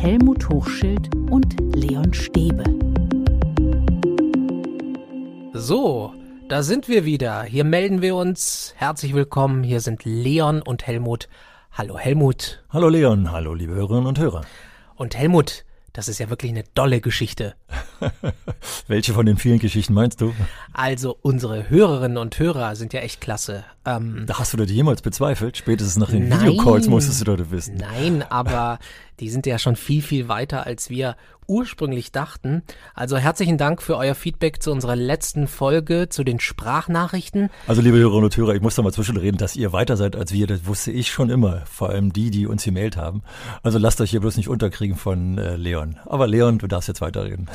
Helmut Hochschild und Leon Stäbe. So, da sind wir wieder. Hier melden wir uns. Herzlich willkommen. Hier sind Leon und Helmut. Hallo Helmut. Hallo Leon, hallo liebe Hörerinnen und Hörer. Und Helmut, das ist ja wirklich eine dolle Geschichte. Welche von den vielen Geschichten meinst du? Also unsere Hörerinnen und Hörer sind ja echt klasse. Ähm, da hast du das jemals bezweifelt? Spätestens nach den nein, Videocalls musstest du das wissen. Nein, aber die sind ja schon viel, viel weiter, als wir ursprünglich dachten. Also herzlichen Dank für euer Feedback zu unserer letzten Folge, zu den Sprachnachrichten. Also liebe Hörerinnen und Hörer, ich muss da mal zwischenreden, dass ihr weiter seid als wir, das wusste ich schon immer. Vor allem die, die uns gemeldet haben. Also lasst euch hier bloß nicht unterkriegen von äh, Leon. Aber Leon, du darfst jetzt weiterreden.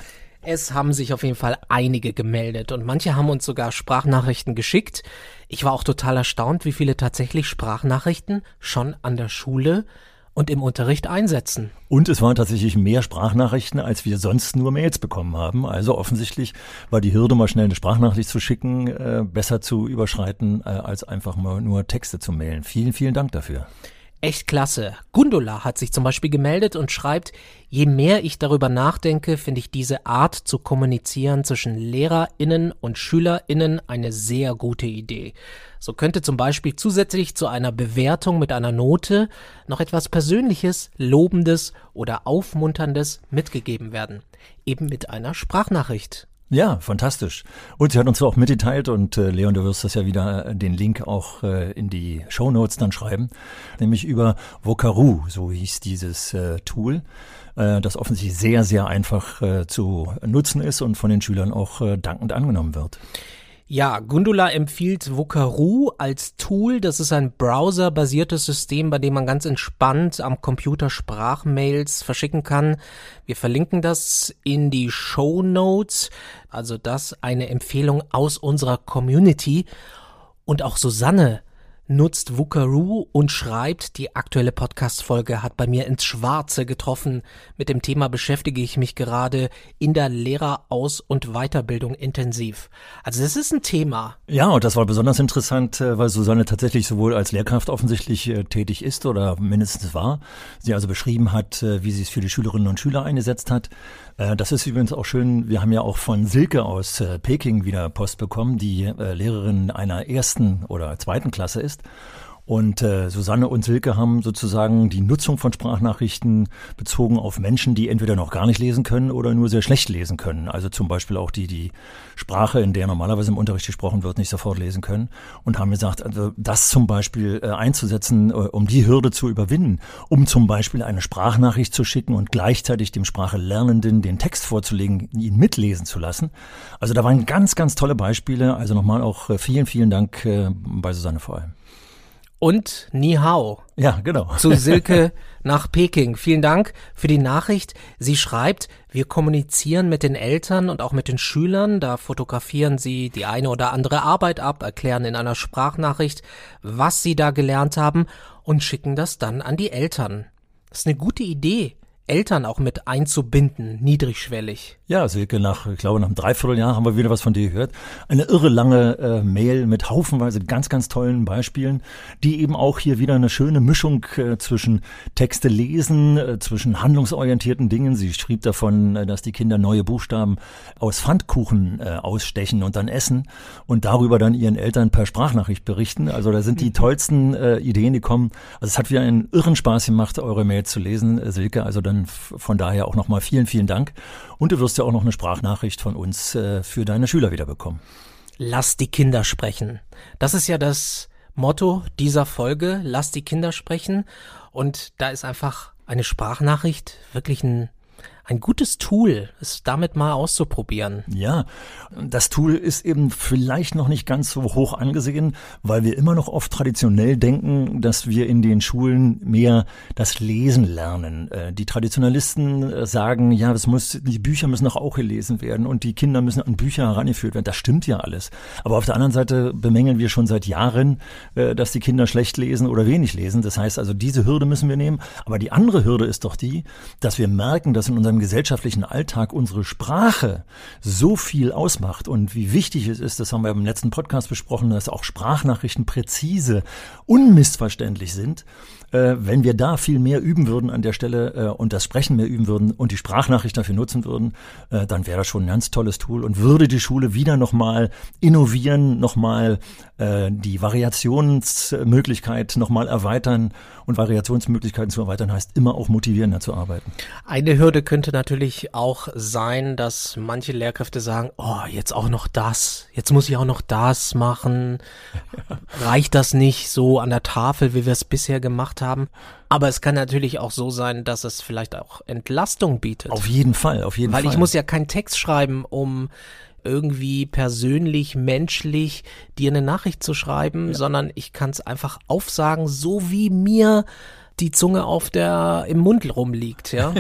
Es haben sich auf jeden Fall einige gemeldet und manche haben uns sogar Sprachnachrichten geschickt. Ich war auch total erstaunt, wie viele tatsächlich Sprachnachrichten schon an der Schule und im Unterricht einsetzen. Und es waren tatsächlich mehr Sprachnachrichten, als wir sonst nur Mails bekommen haben. Also offensichtlich war die Hürde, mal schnell eine Sprachnachricht zu schicken, äh, besser zu überschreiten, äh, als einfach mal nur Texte zu mailen. Vielen, vielen Dank dafür echt klasse. Gundula hat sich zum Beispiel gemeldet und schreibt, je mehr ich darüber nachdenke, finde ich diese Art zu kommunizieren zwischen LehrerInnen und SchülerInnen eine sehr gute Idee. So könnte zum Beispiel zusätzlich zu einer Bewertung mit einer Note noch etwas Persönliches, Lobendes oder Aufmunterndes mitgegeben werden. Eben mit einer Sprachnachricht. Ja, fantastisch. Und sie hat uns auch mitgeteilt und äh, Leon, du wirst das ja wieder äh, den Link auch äh, in die Show Notes dann schreiben, nämlich über Vocaroo, so hieß dieses äh, Tool, äh, das offensichtlich sehr, sehr einfach äh, zu nutzen ist und von den Schülern auch äh, dankend angenommen wird. Ja, Gundula empfiehlt Vocaroo als Tool. Das ist ein browserbasiertes System, bei dem man ganz entspannt am Computer Sprachmails verschicken kann. Wir verlinken das in die Show Notes. Also das eine Empfehlung aus unserer Community. Und auch Susanne nutzt Wukaroo und schreibt, die aktuelle Podcast-Folge hat bei mir ins Schwarze getroffen. Mit dem Thema beschäftige ich mich gerade in der Lehreraus- und Weiterbildung intensiv. Also das ist ein Thema. Ja, und das war besonders interessant, äh, weil Susanne tatsächlich sowohl als Lehrkraft offensichtlich äh, tätig ist oder mindestens war. Sie also beschrieben hat, äh, wie sie es für die Schülerinnen und Schüler eingesetzt hat. Das ist übrigens auch schön. Wir haben ja auch von Silke aus Peking wieder Post bekommen, die Lehrerin einer ersten oder zweiten Klasse ist. Und äh, Susanne und Silke haben sozusagen die Nutzung von Sprachnachrichten bezogen auf Menschen, die entweder noch gar nicht lesen können oder nur sehr schlecht lesen können. Also zum Beispiel auch die, die Sprache, in der normalerweise im Unterricht gesprochen wird, nicht sofort lesen können. Und haben gesagt, also das zum Beispiel äh, einzusetzen, äh, um die Hürde zu überwinden, um zum Beispiel eine Sprachnachricht zu schicken und gleichzeitig dem Sprachelernenden den Text vorzulegen, ihn mitlesen zu lassen. Also da waren ganz, ganz tolle Beispiele. Also nochmal auch äh, vielen, vielen Dank äh, bei Susanne vor allem und Ni Hao. Ja, genau. Zu Silke nach Peking. Vielen Dank für die Nachricht. Sie schreibt, wir kommunizieren mit den Eltern und auch mit den Schülern. Da fotografieren sie die eine oder andere Arbeit ab, erklären in einer Sprachnachricht, was sie da gelernt haben und schicken das dann an die Eltern. Das ist eine gute Idee. Eltern auch mit einzubinden, niedrigschwellig. Ja, Silke, nach, ich glaube, nach einem Dreivierteljahr haben wir wieder was von dir gehört. Eine irre lange äh, Mail mit haufenweise ganz, ganz tollen Beispielen, die eben auch hier wieder eine schöne Mischung äh, zwischen Texte lesen, äh, zwischen handlungsorientierten Dingen. Sie schrieb davon, äh, dass die Kinder neue Buchstaben aus Pfannkuchen äh, ausstechen und dann essen und darüber dann ihren Eltern per Sprachnachricht berichten. Also da sind die tollsten äh, Ideen, die kommen. Also es hat wieder einen irren Spaß gemacht, eure Mail zu lesen, Silke. Also dann von daher auch nochmal vielen, vielen Dank. Und du wirst ja auch noch eine Sprachnachricht von uns äh, für deine Schüler wieder bekommen. Lass die Kinder sprechen. Das ist ja das Motto dieser Folge. Lass die Kinder sprechen. Und da ist einfach eine Sprachnachricht wirklich ein ein gutes Tool, es damit mal auszuprobieren. Ja, das Tool ist eben vielleicht noch nicht ganz so hoch angesehen, weil wir immer noch oft traditionell denken, dass wir in den Schulen mehr das Lesen lernen. Äh, die Traditionalisten äh, sagen, ja, es muss, die Bücher müssen auch, auch gelesen werden und die Kinder müssen an Bücher herangeführt werden. Das stimmt ja alles. Aber auf der anderen Seite bemängeln wir schon seit Jahren, äh, dass die Kinder schlecht lesen oder wenig lesen. Das heißt also, diese Hürde müssen wir nehmen. Aber die andere Hürde ist doch die, dass wir merken, dass in unserem unserem gesellschaftlichen Alltag unsere Sprache so viel ausmacht und wie wichtig es ist, das haben wir im letzten Podcast besprochen, dass auch Sprachnachrichten präzise, unmissverständlich sind, äh, wenn wir da viel mehr üben würden an der Stelle äh, und das Sprechen mehr üben würden und die Sprachnachricht dafür nutzen würden, äh, dann wäre das schon ein ganz tolles Tool und würde die Schule wieder nochmal innovieren, nochmal äh, die Variationsmöglichkeit nochmal erweitern und Variationsmöglichkeiten zu erweitern heißt immer auch motivierender zu arbeiten. Eine Hürde könnte natürlich auch sein, dass manche Lehrkräfte sagen, oh, jetzt auch noch das, jetzt muss ich auch noch das machen. Reicht das nicht so an der Tafel, wie wir es bisher gemacht haben? Aber es kann natürlich auch so sein, dass es vielleicht auch Entlastung bietet. Auf jeden Fall, auf jeden Weil Fall. Weil ich muss ja keinen Text schreiben, um irgendwie persönlich, menschlich dir eine Nachricht zu schreiben, ja. sondern ich kann es einfach aufsagen, so wie mir die Zunge auf der im Mund rumliegt, ja.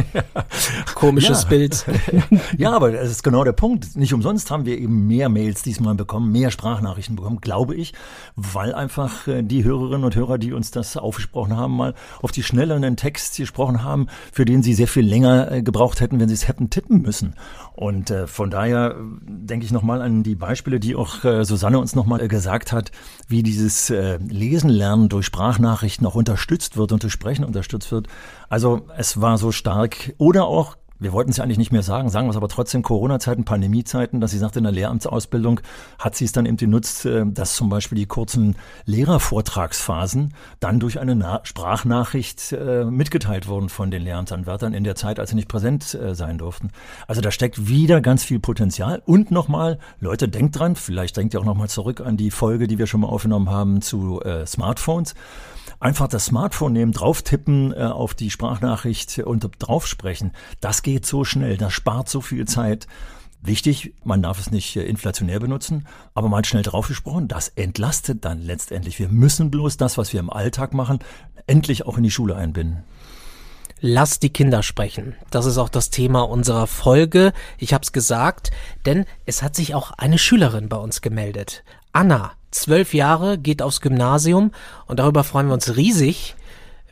Komisches ja. Bild. ja, aber das ist genau der Punkt. Nicht umsonst haben wir eben mehr Mails diesmal bekommen, mehr Sprachnachrichten bekommen, glaube ich, weil einfach äh, die Hörerinnen und Hörer, die uns das aufgesprochen haben, mal auf die schnelleren Text gesprochen haben, für den sie sehr viel länger äh, gebraucht hätten, wenn sie es hätten tippen müssen. Und äh, von daher denke ich nochmal an die Beispiele, die auch äh, Susanne uns nochmal äh, gesagt hat, wie dieses Lesen lernen durch Sprachnachrichten auch unterstützt wird und durch Sprechen unterstützt wird. Also es war so stark. Oder auch wir wollten es ja eigentlich nicht mehr sagen, sagen wir es aber trotzdem Corona-Zeiten, Pandemie-Zeiten, dass sie sagt, in der Lehramtsausbildung hat sie es dann eben genutzt, äh, dass zum Beispiel die kurzen Lehrervortragsphasen dann durch eine Na Sprachnachricht äh, mitgeteilt wurden von den Lehramtsanwärtern in der Zeit, als sie nicht präsent äh, sein durften. Also da steckt wieder ganz viel Potenzial. Und nochmal, Leute, denkt dran, vielleicht denkt ihr auch nochmal zurück an die Folge, die wir schon mal aufgenommen haben zu äh, Smartphones einfach das Smartphone nehmen, drauf tippen äh, auf die Sprachnachricht und drauf sprechen. Das geht so schnell, das spart so viel Zeit. Wichtig, man darf es nicht äh, inflationär benutzen, aber mal schnell draufgesprochen, das entlastet dann letztendlich. Wir müssen bloß das, was wir im Alltag machen, endlich auch in die Schule einbinden. Lass die Kinder sprechen. Das ist auch das Thema unserer Folge. Ich habe es gesagt, denn es hat sich auch eine Schülerin bei uns gemeldet. Anna zwölf Jahre, geht aufs Gymnasium und darüber freuen wir uns riesig.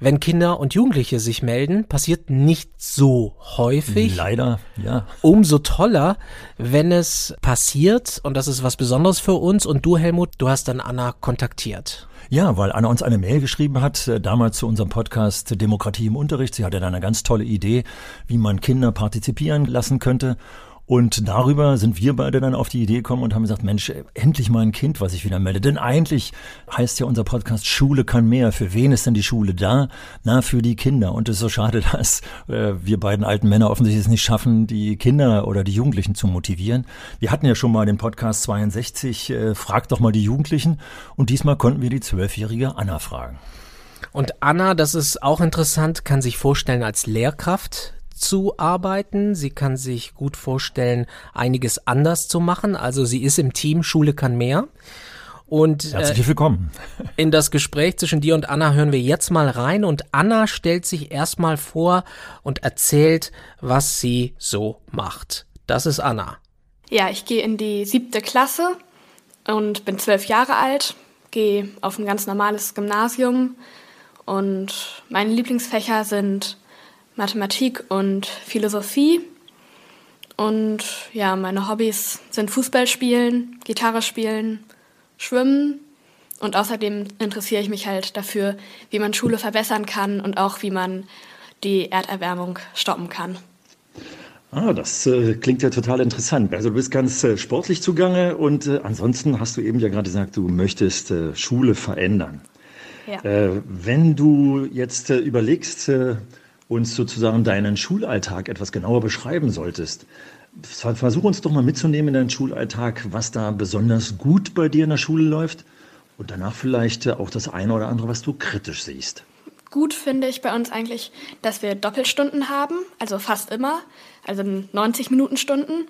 Wenn Kinder und Jugendliche sich melden, passiert nicht so häufig. Leider, ja. Umso toller, wenn es passiert und das ist was Besonderes für uns und du Helmut, du hast dann Anna kontaktiert. Ja, weil Anna uns eine Mail geschrieben hat, äh, damals zu unserem Podcast Demokratie im Unterricht. Sie hatte dann eine ganz tolle Idee, wie man Kinder partizipieren lassen könnte. Und darüber sind wir beide dann auf die Idee gekommen und haben gesagt, Mensch, endlich mal ein Kind, was sich wieder meldet. Denn eigentlich heißt ja unser Podcast Schule kann mehr. Für wen ist denn die Schule da? Na, für die Kinder. Und es ist so schade, dass äh, wir beiden alten Männer offensichtlich es nicht schaffen, die Kinder oder die Jugendlichen zu motivieren. Wir hatten ja schon mal den Podcast 62, äh, Frag doch mal die Jugendlichen. Und diesmal konnten wir die zwölfjährige Anna fragen. Und Anna, das ist auch interessant, kann sich vorstellen als Lehrkraft zu arbeiten. Sie kann sich gut vorstellen, einiges anders zu machen. Also sie ist im Team Schule kann mehr. Und herzlich willkommen. Äh, in das Gespräch zwischen dir und Anna hören wir jetzt mal rein und Anna stellt sich erstmal vor und erzählt, was sie so macht. Das ist Anna. Ja, ich gehe in die siebte Klasse und bin zwölf Jahre alt, gehe auf ein ganz normales Gymnasium und meine Lieblingsfächer sind Mathematik und Philosophie. Und ja, meine Hobbys sind Fußball spielen, Gitarre spielen, Schwimmen. Und außerdem interessiere ich mich halt dafür, wie man Schule verbessern kann und auch wie man die Erderwärmung stoppen kann. Ah, das äh, klingt ja total interessant. Also du bist ganz äh, sportlich zugange und äh, ansonsten hast du eben ja gerade gesagt, du möchtest äh, Schule verändern. Ja. Äh, wenn du jetzt äh, überlegst, uns sozusagen deinen Schulalltag etwas genauer beschreiben solltest. Versuch uns doch mal mitzunehmen in deinen Schulalltag, was da besonders gut bei dir in der Schule läuft und danach vielleicht auch das eine oder andere, was du kritisch siehst. Gut finde ich bei uns eigentlich, dass wir Doppelstunden haben, also fast immer, also 90 Minuten Stunden,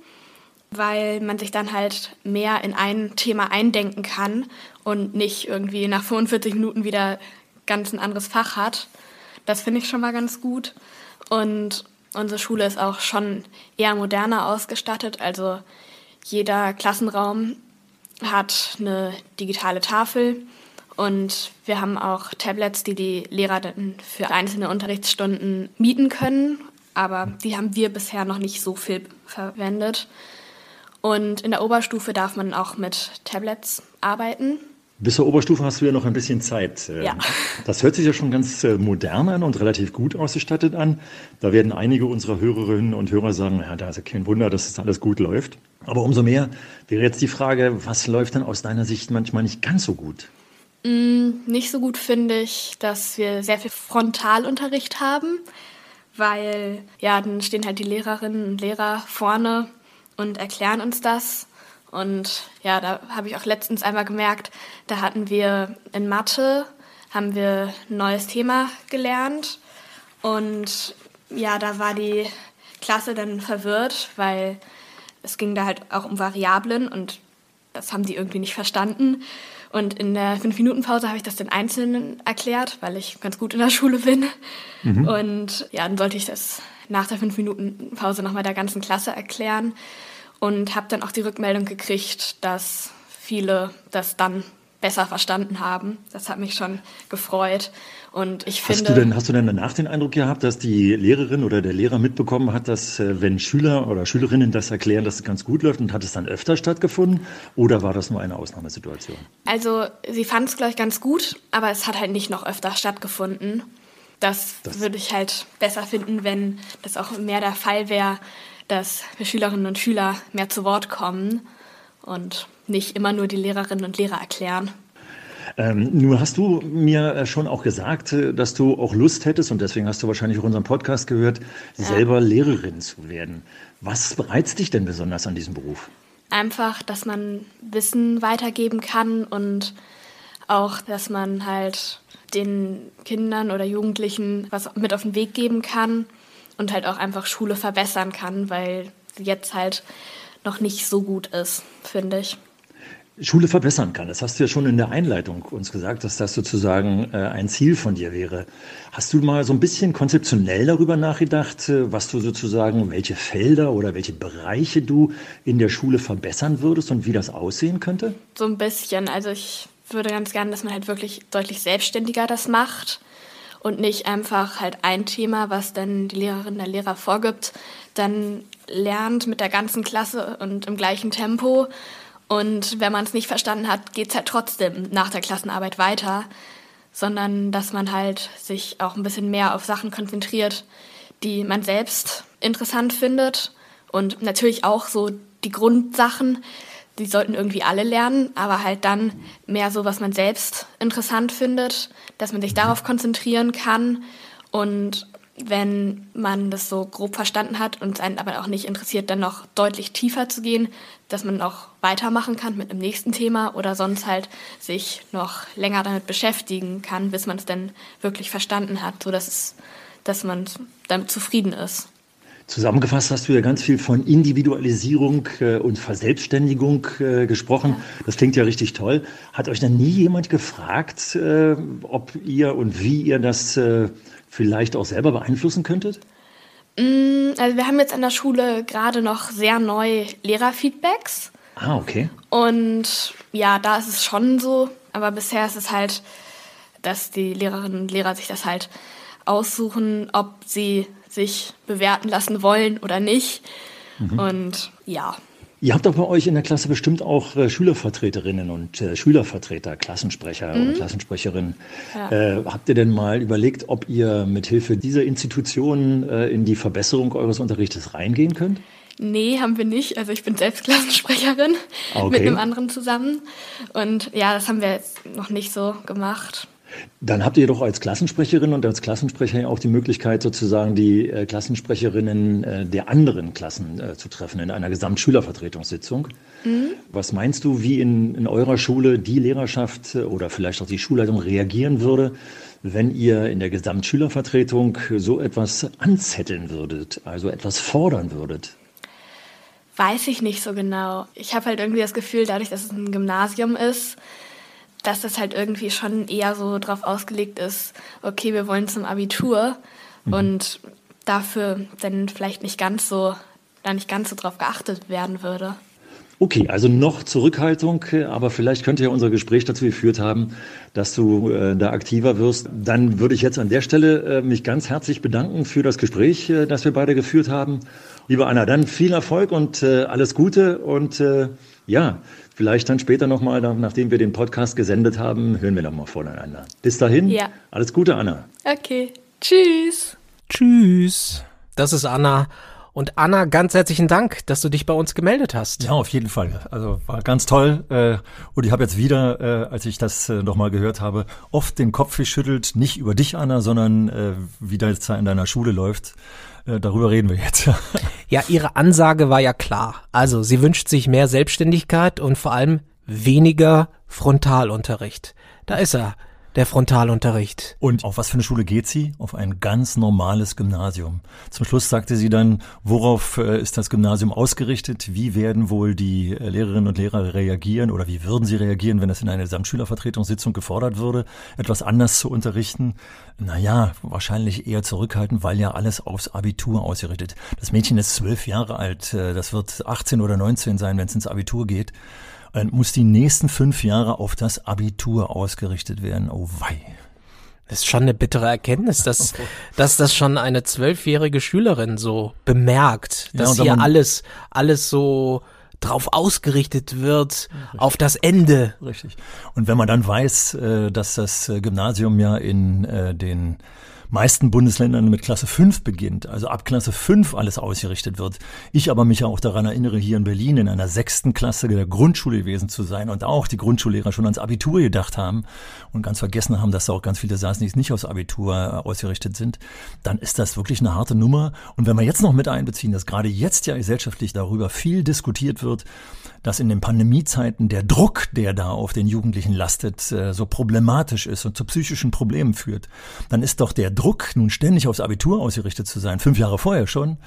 weil man sich dann halt mehr in ein Thema eindenken kann und nicht irgendwie nach 45 Minuten wieder ganz ein anderes Fach hat. Das finde ich schon mal ganz gut. Und unsere Schule ist auch schon eher moderner ausgestattet. Also jeder Klassenraum hat eine digitale Tafel und wir haben auch Tablets, die die Lehrer dann für einzelne Unterrichtsstunden mieten können. aber die haben wir bisher noch nicht so viel verwendet. Und in der Oberstufe darf man auch mit Tablets arbeiten. Bis zur Oberstufe hast du ja noch ein bisschen Zeit. Ja. Das hört sich ja schon ganz äh, modern an und relativ gut ausgestattet an. Da werden einige unserer Hörerinnen und Hörer sagen, ja, da ist ja kein Wunder, dass es alles gut läuft. Aber umso mehr wäre jetzt die Frage, was läuft denn aus deiner Sicht manchmal nicht ganz so gut? Mm, nicht so gut finde ich, dass wir sehr viel Frontalunterricht haben, weil ja, dann stehen halt die Lehrerinnen und Lehrer vorne und erklären uns das und ja, da habe ich auch letztens einmal gemerkt, da hatten wir in Mathe, haben wir ein neues Thema gelernt. Und ja, da war die Klasse dann verwirrt, weil es ging da halt auch um Variablen und das haben die irgendwie nicht verstanden. Und in der Fünf-Minuten-Pause habe ich das den Einzelnen erklärt, weil ich ganz gut in der Schule bin. Mhm. Und ja, dann sollte ich das nach der Fünf-Minuten-Pause nochmal der ganzen Klasse erklären und habe dann auch die Rückmeldung gekriegt, dass viele das dann besser verstanden haben. Das hat mich schon gefreut. Und ich hast Du denn, hast du denn danach den Eindruck gehabt, dass die Lehrerin oder der Lehrer mitbekommen hat, dass äh, wenn Schüler oder Schülerinnen das erklären, dass es ganz gut läuft und hat es dann öfter stattgefunden? Oder war das nur eine Ausnahmesituation? Also sie fand es, glaube ich, ganz gut, aber es hat halt nicht noch öfter stattgefunden. Das, das würde ich halt besser finden, wenn das auch mehr der Fall wäre, dass wir Schülerinnen und Schüler mehr zu Wort kommen und nicht immer nur die Lehrerinnen und Lehrer erklären. Ähm, nun hast du mir äh, schon auch gesagt, äh, dass du auch Lust hättest, und deswegen hast du wahrscheinlich auch unseren Podcast gehört, ja. selber Lehrerin zu werden. Was reizt dich denn besonders an diesem Beruf? Einfach, dass man Wissen weitergeben kann und auch, dass man halt den Kindern oder Jugendlichen was mit auf den Weg geben kann und halt auch einfach Schule verbessern kann, weil sie jetzt halt noch nicht so gut ist, finde ich. Schule verbessern kann. Das hast du ja schon in der Einleitung uns gesagt, dass das sozusagen äh, ein Ziel von dir wäre. Hast du mal so ein bisschen konzeptionell darüber nachgedacht, äh, was du sozusagen, welche Felder oder welche Bereiche du in der Schule verbessern würdest und wie das aussehen könnte? So ein bisschen. Also ich würde ganz gerne, dass man halt wirklich deutlich selbstständiger das macht und nicht einfach halt ein Thema, was dann die Lehrerin der Lehrer vorgibt, dann lernt mit der ganzen Klasse und im gleichen Tempo. Und wenn man es nicht verstanden hat, geht es halt trotzdem nach der Klassenarbeit weiter, sondern dass man halt sich auch ein bisschen mehr auf Sachen konzentriert, die man selbst interessant findet und natürlich auch so die Grundsachen, die sollten irgendwie alle lernen, aber halt dann mehr so, was man selbst interessant findet, dass man sich darauf konzentrieren kann und wenn man das so grob verstanden hat und es einen aber auch nicht interessiert, dann noch deutlich tiefer zu gehen, dass man auch weitermachen kann mit einem nächsten Thema oder sonst halt sich noch länger damit beschäftigen kann, bis man es dann wirklich verstanden hat, sodass es, dass man damit zufrieden ist. Zusammengefasst hast du ja ganz viel von Individualisierung äh, und Verselbstständigung äh, gesprochen. Das klingt ja richtig toll. Hat euch dann nie jemand gefragt, äh, ob ihr und wie ihr das vielleicht auch selber beeinflussen könntet? Mm, also wir haben jetzt an der Schule gerade noch sehr neu Lehrerfeedbacks. Ah, okay. Und ja, da ist es schon so, aber bisher ist es halt, dass die Lehrerinnen und Lehrer sich das halt aussuchen, ob sie sich bewerten lassen wollen oder nicht. Mhm. Und ja. Ihr habt doch bei euch in der Klasse bestimmt auch äh, Schülervertreterinnen und äh, Schülervertreter, Klassensprecher mhm. und Klassensprecherinnen. Ja. Äh, habt ihr denn mal überlegt, ob ihr mit Hilfe dieser Institutionen äh, in die Verbesserung eures Unterrichtes reingehen könnt? Nee, haben wir nicht. Also ich bin selbst Klassensprecherin okay. mit einem anderen zusammen. Und ja, das haben wir jetzt noch nicht so gemacht. Dann habt ihr doch als Klassensprecherin und als Klassensprecher auch die Möglichkeit, sozusagen die äh, Klassensprecherinnen äh, der anderen Klassen äh, zu treffen in einer Gesamtschülervertretungssitzung. Mhm. Was meinst du, wie in, in eurer Schule die Lehrerschaft äh, oder vielleicht auch die Schulleitung reagieren würde, wenn ihr in der Gesamtschülervertretung so etwas anzetteln würdet, also etwas fordern würdet? Weiß ich nicht so genau. Ich habe halt irgendwie das Gefühl, dadurch, dass es ein Gymnasium ist, dass das halt irgendwie schon eher so drauf ausgelegt ist, okay, wir wollen zum Abitur mhm. und dafür dann vielleicht nicht ganz so, da nicht ganz so drauf geachtet werden würde. Okay, also noch Zurückhaltung, aber vielleicht könnte ja unser Gespräch dazu geführt haben, dass du äh, da aktiver wirst. Dann würde ich jetzt an der Stelle äh, mich ganz herzlich bedanken für das Gespräch, äh, das wir beide geführt haben. Liebe Anna, dann viel Erfolg und äh, alles Gute und äh, ja, vielleicht dann später nochmal, nachdem wir den Podcast gesendet haben, hören wir nochmal voneinander. Bis dahin, ja. alles Gute, Anna. Okay, tschüss. Tschüss. Das ist Anna und Anna, ganz herzlichen Dank, dass du dich bei uns gemeldet hast. Ja, auf jeden Fall. Also war ganz toll. Äh, und ich habe jetzt wieder, äh, als ich das äh, nochmal gehört habe, oft den Kopf geschüttelt, nicht über dich, Anna, sondern wie das da in deiner Schule läuft. Darüber reden wir jetzt. ja, ihre Ansage war ja klar. Also sie wünscht sich mehr Selbstständigkeit und vor allem weniger Frontalunterricht. Da ist er der Frontalunterricht. Und auf was für eine Schule geht sie? Auf ein ganz normales Gymnasium. Zum Schluss sagte sie dann, worauf äh, ist das Gymnasium ausgerichtet? Wie werden wohl die äh, Lehrerinnen und Lehrer reagieren oder wie würden sie reagieren, wenn es in einer Gesamtschülervertretungssitzung gefordert würde, etwas anders zu unterrichten? Naja, wahrscheinlich eher zurückhaltend, weil ja alles aufs Abitur ausgerichtet. Das Mädchen ist zwölf Jahre alt, äh, das wird 18 oder 19 sein, wenn es ins Abitur geht muss die nächsten fünf Jahre auf das Abitur ausgerichtet werden. Oh wei. Das ist schon eine bittere Erkenntnis, dass, dass das schon eine zwölfjährige Schülerin so bemerkt, dass ja, hier alles, alles so drauf ausgerichtet wird, Richtig. auf das Ende. Richtig. Und wenn man dann weiß, äh, dass das äh, Gymnasium ja in äh, den meisten Bundesländern mit Klasse 5 beginnt, also ab Klasse 5 alles ausgerichtet wird. Ich aber mich auch daran erinnere, hier in Berlin in einer sechsten Klasse der Grundschule gewesen zu sein und auch die Grundschullehrer schon ans Abitur gedacht haben und ganz vergessen haben, dass da auch ganz viele saßen, die nicht aufs Abitur äh, ausgerichtet sind, dann ist das wirklich eine harte Nummer. Und wenn wir jetzt noch mit einbeziehen, dass gerade jetzt ja gesellschaftlich darüber viel diskutiert wird, dass in den Pandemiezeiten der Druck, der da auf den Jugendlichen lastet, äh, so problematisch ist und zu psychischen Problemen führt, dann ist doch der Druck, nun ständig aufs Abitur ausgerichtet zu sein, fünf Jahre vorher schon,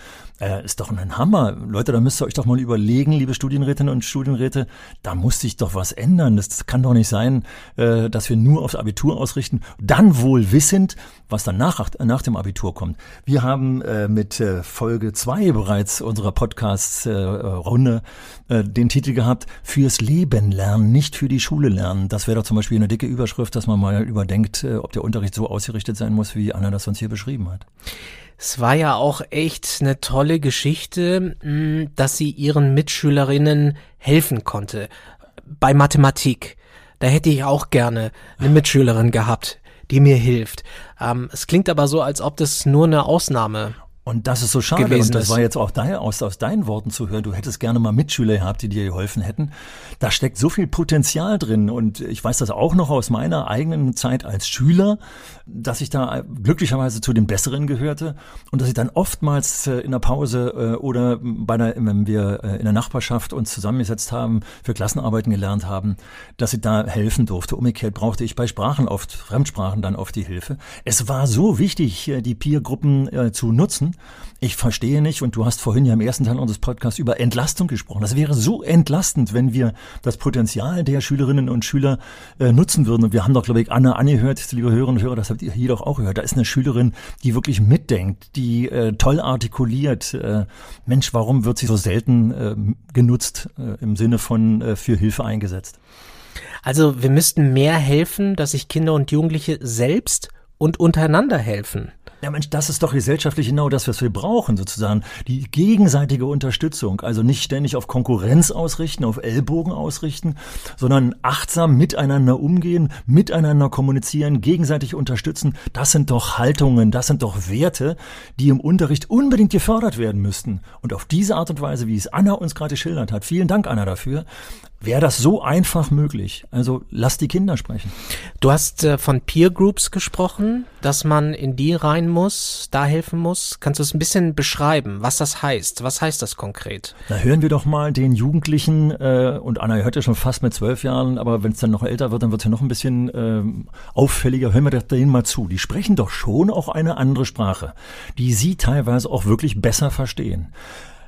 äh, ist doch ein Hammer. Leute, da müsst ihr euch doch mal überlegen, liebe Studienrätinnen und Studienräte, da muss sich doch was ändern. Das kann doch nicht sein, äh, dass wir nur aufs Abitur ausrichten, dann wohl wissend, was dann nach, nach dem Abitur kommt. Wir haben mit Folge zwei bereits unserer Podcast-Runde den Titel gehabt, fürs Leben lernen, nicht für die Schule lernen. Das wäre doch zum Beispiel eine dicke Überschrift, dass man mal überdenkt, äh, ob der Unterricht so ausgerichtet sein muss, wie Anna das uns hier beschrieben hat. Es war ja auch echt eine tolle Geschichte, mm, dass sie ihren Mitschülerinnen helfen konnte. Bei Mathematik. Da hätte ich auch gerne eine Mitschülerin gehabt, die mir hilft. Ähm, es klingt aber so, als ob das nur eine Ausnahme und das ist so schade. Und das ist. war jetzt auch daher aus, aus deinen Worten zu hören. Du hättest gerne mal Mitschüler gehabt, die dir geholfen hätten. Da steckt so viel Potenzial drin. Und ich weiß das auch noch aus meiner eigenen Zeit als Schüler, dass ich da glücklicherweise zu den Besseren gehörte und dass ich dann oftmals äh, in der Pause äh, oder bei der, wenn wir äh, in der Nachbarschaft uns zusammengesetzt haben, für Klassenarbeiten gelernt haben, dass ich da helfen durfte. Umgekehrt brauchte ich bei Sprachen oft, Fremdsprachen dann oft die Hilfe. Es war so wichtig, die Peergruppen zu nutzen ich verstehe nicht, und du hast vorhin ja im ersten Teil unseres Podcasts über Entlastung gesprochen. Das wäre so entlastend, wenn wir das Potenzial der Schülerinnen und Schüler äh, nutzen würden. Und wir haben doch, glaube ich, Anna angehört, liebe Hörerinnen und Hörer, das habt ihr hier doch auch gehört. Da ist eine Schülerin, die wirklich mitdenkt, die äh, toll artikuliert. Äh, Mensch, warum wird sie so selten äh, genutzt, äh, im Sinne von äh, für Hilfe eingesetzt? Also wir müssten mehr helfen, dass sich Kinder und Jugendliche selbst und untereinander helfen. Ja, Mensch, das ist doch gesellschaftlich genau das, was wir brauchen, sozusagen. Die gegenseitige Unterstützung. Also nicht ständig auf Konkurrenz ausrichten, auf Ellbogen ausrichten, sondern achtsam miteinander umgehen, miteinander kommunizieren, gegenseitig unterstützen. Das sind doch Haltungen, das sind doch Werte, die im Unterricht unbedingt gefördert werden müssten. Und auf diese Art und Weise, wie es Anna uns gerade geschildert hat, vielen Dank, Anna, dafür, wäre das so einfach möglich. Also lass die Kinder sprechen. Du hast äh, von Peer Groups gesprochen, dass man in die rein muss, da helfen muss. Kannst du es ein bisschen beschreiben, was das heißt? Was heißt das konkret? Da hören wir doch mal den Jugendlichen, äh, und Anna hört ja schon fast mit zwölf Jahren, aber wenn es dann noch älter wird, dann wird es ja noch ein bisschen äh, auffälliger. Hören wir denen mal zu. Die sprechen doch schon auch eine andere Sprache, die sie teilweise auch wirklich besser verstehen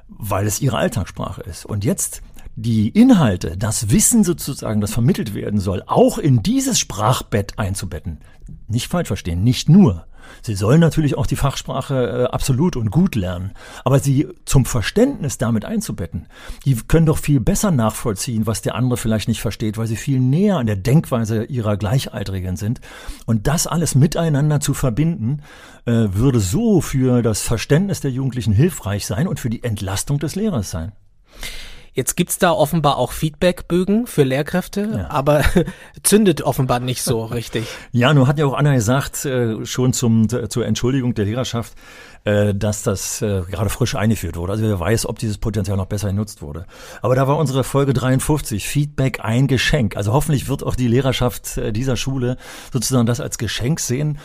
weil es ihre Alltagssprache ist. Und jetzt die Inhalte, das Wissen sozusagen, das vermittelt werden soll, auch in dieses Sprachbett einzubetten. Nicht falsch verstehen, nicht nur. Sie sollen natürlich auch die Fachsprache äh, absolut und gut lernen, aber sie zum Verständnis damit einzubetten. Die können doch viel besser nachvollziehen, was der andere vielleicht nicht versteht, weil sie viel näher an der Denkweise ihrer Gleichaltrigen sind. Und das alles miteinander zu verbinden, äh, würde so für das Verständnis der Jugendlichen hilfreich sein und für die Entlastung des Lehrers sein. Jetzt gibt's da offenbar auch Feedbackbögen für Lehrkräfte, ja. aber zündet offenbar nicht so richtig. Ja, nun hat ja auch Anna gesagt, äh, schon zum, zur Entschuldigung der Lehrerschaft, äh, dass das äh, gerade frisch eingeführt wurde. Also wer weiß, ob dieses Potenzial noch besser genutzt wurde. Aber da war unsere Folge 53, Feedback ein Geschenk. Also hoffentlich wird auch die Lehrerschaft äh, dieser Schule sozusagen das als Geschenk sehen.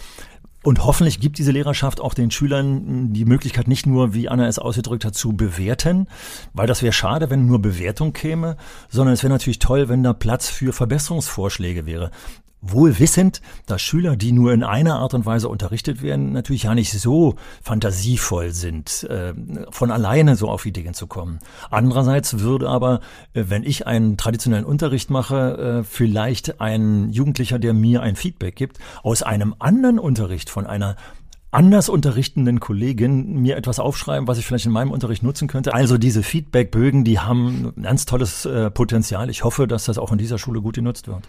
Und hoffentlich gibt diese Lehrerschaft auch den Schülern die Möglichkeit, nicht nur, wie Anna es ausgedrückt hat, zu bewerten, weil das wäre schade, wenn nur Bewertung käme, sondern es wäre natürlich toll, wenn da Platz für Verbesserungsvorschläge wäre. Wohl wissend, dass Schüler, die nur in einer Art und Weise unterrichtet werden, natürlich ja nicht so fantasievoll sind, äh, von alleine so auf Ideen zu kommen. Andererseits würde aber, äh, wenn ich einen traditionellen Unterricht mache, äh, vielleicht ein Jugendlicher, der mir ein Feedback gibt, aus einem anderen Unterricht von einer anders unterrichtenden Kollegin mir etwas aufschreiben, was ich vielleicht in meinem Unterricht nutzen könnte. Also diese Feedbackbögen, die haben ein ganz tolles äh, Potenzial. Ich hoffe, dass das auch in dieser Schule gut genutzt wird.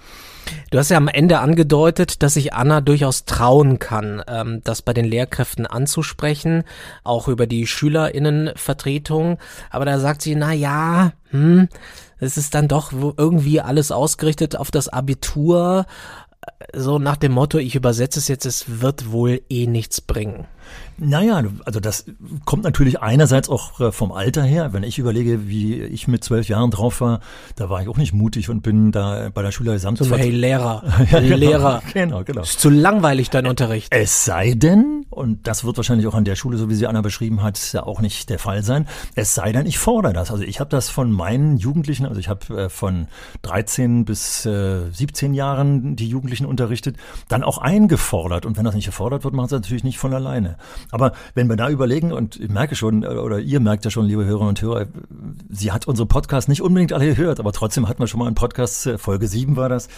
Du hast ja am Ende angedeutet, dass sich Anna durchaus trauen kann, ähm, das bei den Lehrkräften anzusprechen, auch über die Schülerinnenvertretung. Aber da sagt sie, na ja, hm, es ist dann doch irgendwie alles ausgerichtet auf das Abitur so nach dem Motto, ich übersetze es jetzt, es wird wohl eh nichts bringen. Naja, also das kommt natürlich einerseits auch äh, vom Alter her. Wenn ich überlege, wie ich mit zwölf Jahren drauf war, da war ich auch nicht mutig und bin da bei der Schüler Samstag. So, hey Lehrer, ja, genau, Lehrer, genau, genau. Ist zu langweilig dein Unterricht. Es sei denn, und das wird wahrscheinlich auch an der Schule, so wie sie Anna beschrieben hat, ja auch nicht der Fall sein. Es sei denn, ich fordere das. Also ich habe das von meinen Jugendlichen, also ich habe äh, von 13 bis äh, 17 Jahren die Jugendlichen unterrichtet, dann auch eingefordert. Und wenn das nicht gefordert wird, machen sie natürlich nicht von alleine. Aber wenn wir da überlegen, und ich merke schon, oder ihr merkt ja schon, liebe Hörerinnen und Hörer, sie hat unsere Podcasts nicht unbedingt alle gehört, aber trotzdem hatten wir schon mal einen Podcast, äh, Folge 7 war das,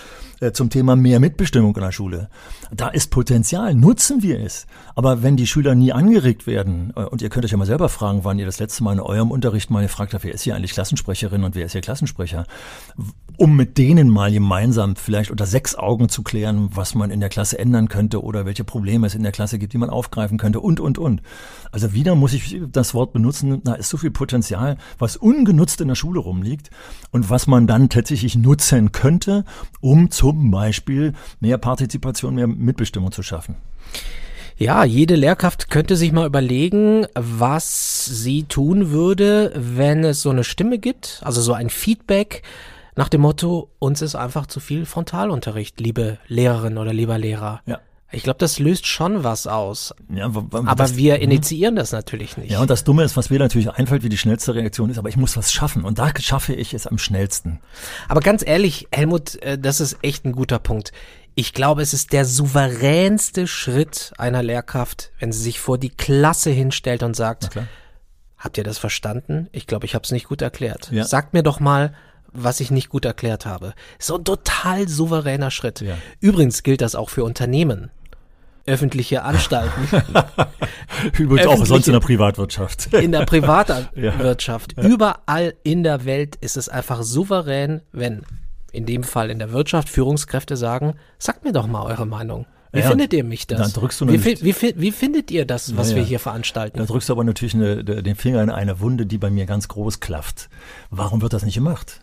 äh, zum Thema mehr Mitbestimmung in der Schule. Da ist Potenzial, nutzen wir es. Aber wenn die Schüler nie angeregt werden, äh, und ihr könnt euch ja mal selber fragen, wann ihr das letzte Mal in eurem Unterricht mal gefragt habt, wer ist hier eigentlich Klassensprecherin und wer ist hier Klassensprecher, um mit denen mal gemeinsam vielleicht unter sechs Augen zu klären, was man in der Klasse ändern könnte oder welche Probleme es in der Klasse gibt, die man aufgreifen könnte und, und, und. Also wieder muss ich das Wort benutzen, da ist so viel Potenzial, was ungenutzt in der Schule rumliegt und was man dann tatsächlich nutzen könnte, um zum Beispiel mehr Partizipation, mehr Mitbestimmung zu schaffen. Ja, jede Lehrkraft könnte sich mal überlegen, was sie tun würde, wenn es so eine Stimme gibt, also so ein Feedback nach dem Motto, uns ist einfach zu viel Frontalunterricht, liebe Lehrerin oder lieber Lehrer. Ja. Ich glaube, das löst schon was aus. Ja, aber das, wir mhm. initiieren das natürlich nicht. Ja, und das Dumme ist, was mir natürlich einfällt, wie die schnellste Reaktion ist, aber ich muss was schaffen. Und da schaffe ich es am schnellsten. Aber ganz ehrlich, Helmut, äh, das ist echt ein guter Punkt. Ich glaube, es ist der souveränste Schritt einer Lehrkraft, wenn sie sich vor die Klasse hinstellt und sagt, habt ihr das verstanden? Ich glaube, ich habe es nicht gut erklärt. Ja. Sagt mir doch mal, was ich nicht gut erklärt habe. So ein total souveräner Schritt. Ja. Übrigens gilt das auch für Unternehmen. Öffentliche Anstalten. Übrigens auch sonst in der Privatwirtschaft. in der Privatwirtschaft. Ja. Überall in der Welt ist es einfach souverän, wenn in dem Fall in der Wirtschaft Führungskräfte sagen, sagt mir doch mal eure Meinung. Wie ja, findet ihr mich das? Dann drückst du wie, wie, wie, findet ihr das, was ja, wir hier veranstalten? Da drückst du aber natürlich eine, den Finger in eine Wunde, die bei mir ganz groß klafft. Warum wird das nicht gemacht?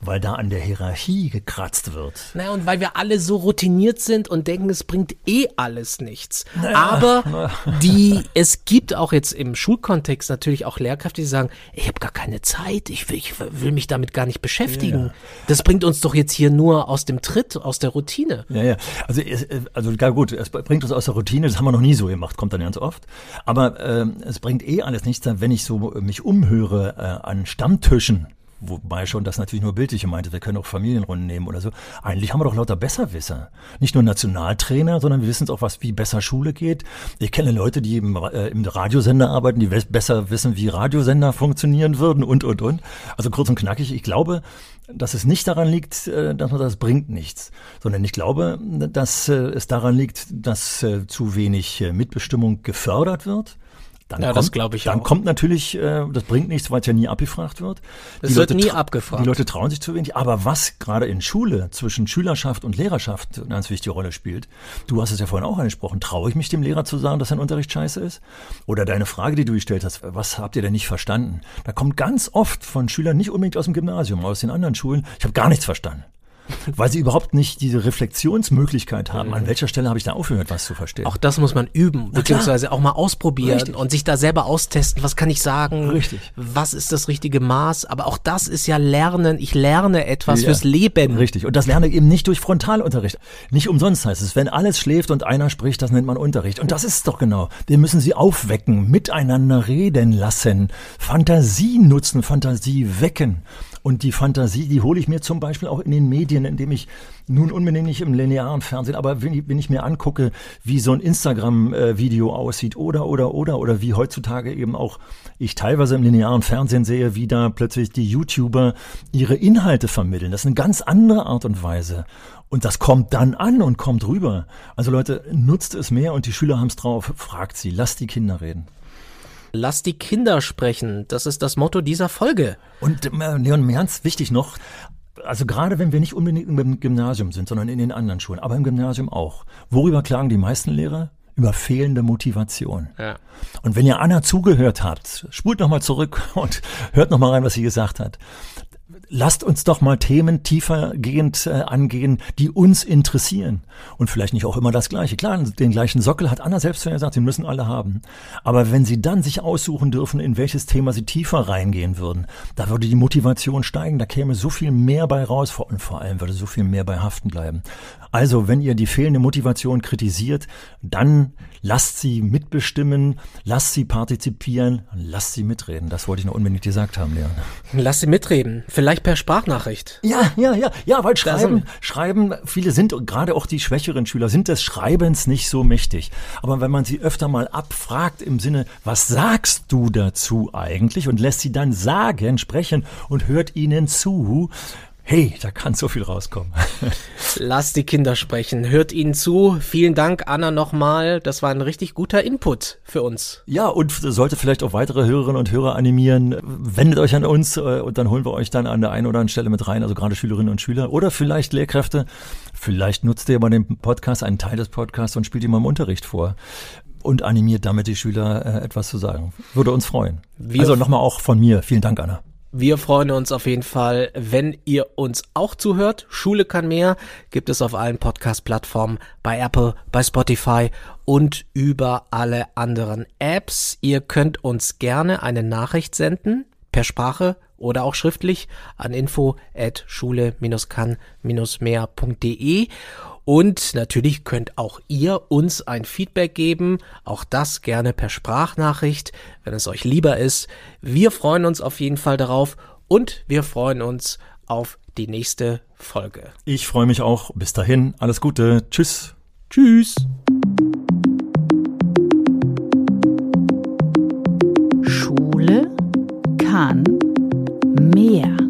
Weil da an der Hierarchie gekratzt wird. Naja, und weil wir alle so routiniert sind und denken, es bringt eh alles nichts. Naja, Aber die, es gibt auch jetzt im Schulkontext natürlich auch Lehrkräfte, die sagen, ich habe gar keine Zeit, ich will, ich will mich damit gar nicht beschäftigen. Ja. Das bringt uns doch jetzt hier nur aus dem Tritt, aus der Routine. Ja, ja. Also, also gar gut, es bringt uns aus der Routine, das haben wir noch nie so gemacht, kommt dann ganz oft. Aber äh, es bringt eh alles nichts, wenn ich so mich umhöre äh, an Stammtischen wobei schon das natürlich nur bildliche meinte, wir können auch Familienrunden nehmen oder so. Eigentlich haben wir doch lauter Besserwisser. Nicht nur Nationaltrainer, sondern wir wissen auch, was wie besser Schule geht. Ich kenne Leute, die im, äh, im Radiosender arbeiten, die besser wissen, wie Radiosender funktionieren würden und, und, und. Also kurz und knackig, ich glaube, dass es nicht daran liegt, äh, dass man das bringt nichts, sondern ich glaube, dass äh, es daran liegt, dass äh, zu wenig Mitbestimmung gefördert wird dann ja, kommt, das glaube ich Dann auch. kommt natürlich, äh, das bringt nichts, weil es ja nie abgefragt wird. Es wird nie abgefragt. Die Leute trauen sich zu wenig. Aber was gerade in Schule zwischen Schülerschaft und Lehrerschaft eine ganz wichtige Rolle spielt, du hast es ja vorhin auch angesprochen, traue ich mich dem Lehrer zu sagen, dass sein Unterricht scheiße ist? Oder deine Frage, die du gestellt hast, was habt ihr denn nicht verstanden? Da kommt ganz oft von Schülern, nicht unbedingt aus dem Gymnasium, aus den anderen Schulen, ich habe gar nichts verstanden weil sie überhaupt nicht diese Reflexionsmöglichkeit haben. An welcher Stelle habe ich da aufgehört, was zu verstehen? Auch das muss man üben, beziehungsweise auch mal ausprobieren Richtig. und sich da selber austesten. Was kann ich sagen? Richtig. Was ist das richtige Maß? Aber auch das ist ja Lernen. Ich lerne etwas Ja. fürs Leben. Richtig. Und das lerne ich eben nicht durch Frontalunterricht. Nicht umsonst heißt es, wenn alles schläft und einer spricht, das nennt man Unterricht. Und das ist es doch genau. Den müssen Sie aufwecken, miteinander reden lassen, Fantasie nutzen, Fantasie wecken. Und die Fantasie, die hole ich mir zum Beispiel auch in den Medien, indem ich nun unbedingt nicht im linearen Fernsehen, aber wenn ich, wenn ich mir angucke, wie so ein Instagram-Video aussieht oder, oder, oder, oder wie heutzutage eben auch ich teilweise im linearen Fernsehen sehe, wie da plötzlich die YouTuber ihre Inhalte vermitteln. Das ist eine ganz andere Art und Weise. Und das kommt dann an und kommt rüber. Also Leute, nutzt es mehr und die Schüler haben es drauf. Fragt sie, lasst die Kinder reden. Lass die Kinder sprechen. Das ist das Motto dieser Folge. Und äh, Leon, mir ganz wichtig noch, also gerade wenn wir nicht unbedingt im Gymnasium sind, sondern in den anderen Schulen, aber im Gymnasium auch. Worüber klagen die meisten Lehrer? Über fehlende Motivation. Ja. Und wenn ihr Anna zugehört habt, spult nochmal zurück und hört nochmal rein, was sie gesagt hat. Lasst uns doch mal Themen tiefergehend äh, angehen, die uns interessieren. Und vielleicht nicht auch immer das Gleiche. Klar, den gleichen Sockel hat Anna selbst gesagt, sie müssen alle haben. Aber wenn sie dann sich aussuchen dürfen, in welches Thema sie tiefer reingehen würden, da würde die Motivation steigen, da käme so viel mehr bei raus und vor allem würde so viel mehr bei haften bleiben. Also, wenn ihr die fehlende Motivation kritisiert, dann lasst sie mitbestimmen, lasst sie partizipieren, lasst sie mitreden. Das wollte ich noch unbedingt gesagt haben, Leon. Lass sie mitreden. Vielleicht per Sprachnachricht. Ja, ja, ja, ja, weil schreiben, schreiben, viele sind, gerade auch die schwächeren Schüler, sind des Schreibens nicht so mächtig. Aber wenn man sie öfter mal abfragt im Sinne, was sagst du dazu eigentlich? Und lässt sie dann sagen, sprechen und hört ihnen zu, hey, da kann so viel rauskommen. Lass die Kinder sprechen. Hört ihnen zu. Vielen Dank, Anna, nochmal. Das war ein richtig guter Input für uns. Ja, und sollte vielleicht auch weitere Hörerinnen und Hörer animieren, wendet euch an uns äh, und dann holen wir euch dann an der einen oder anderen Stelle mit rein, also gerade Schülerinnen und Schüler oder vielleicht Lehrkräfte. Vielleicht nutzt ihr bei dem Podcast einen Teil des Podcasts und spielt ihn mal im Unterricht vor und animiert damit die Schüler äh, etwas zu sagen. Würde uns freuen. Wir- also nochmal auch von mir. Vielen Dank, Anna. Wir freuen uns auf jeden Fall, wenn ihr uns auch zuhört. Schule kann mehr gibt es auf allen Podcast-Plattformen, bei Apple, bei Spotify und über alle anderen Apps. Ihr könnt uns gerne eine Nachricht senden, per Sprache oder auch schriftlich an info at schule-kann-mehr.de. Und natürlich könnt auch ihr uns ein Feedback geben, auch das gerne per Sprachnachricht, wenn es euch lieber ist. Wir freuen uns auf jeden Fall darauf und wir freuen uns auf die nächste Folge. Ich freue mich auch. Bis dahin, alles Gute. Tschüss. Tschüss. Schule kann mehr.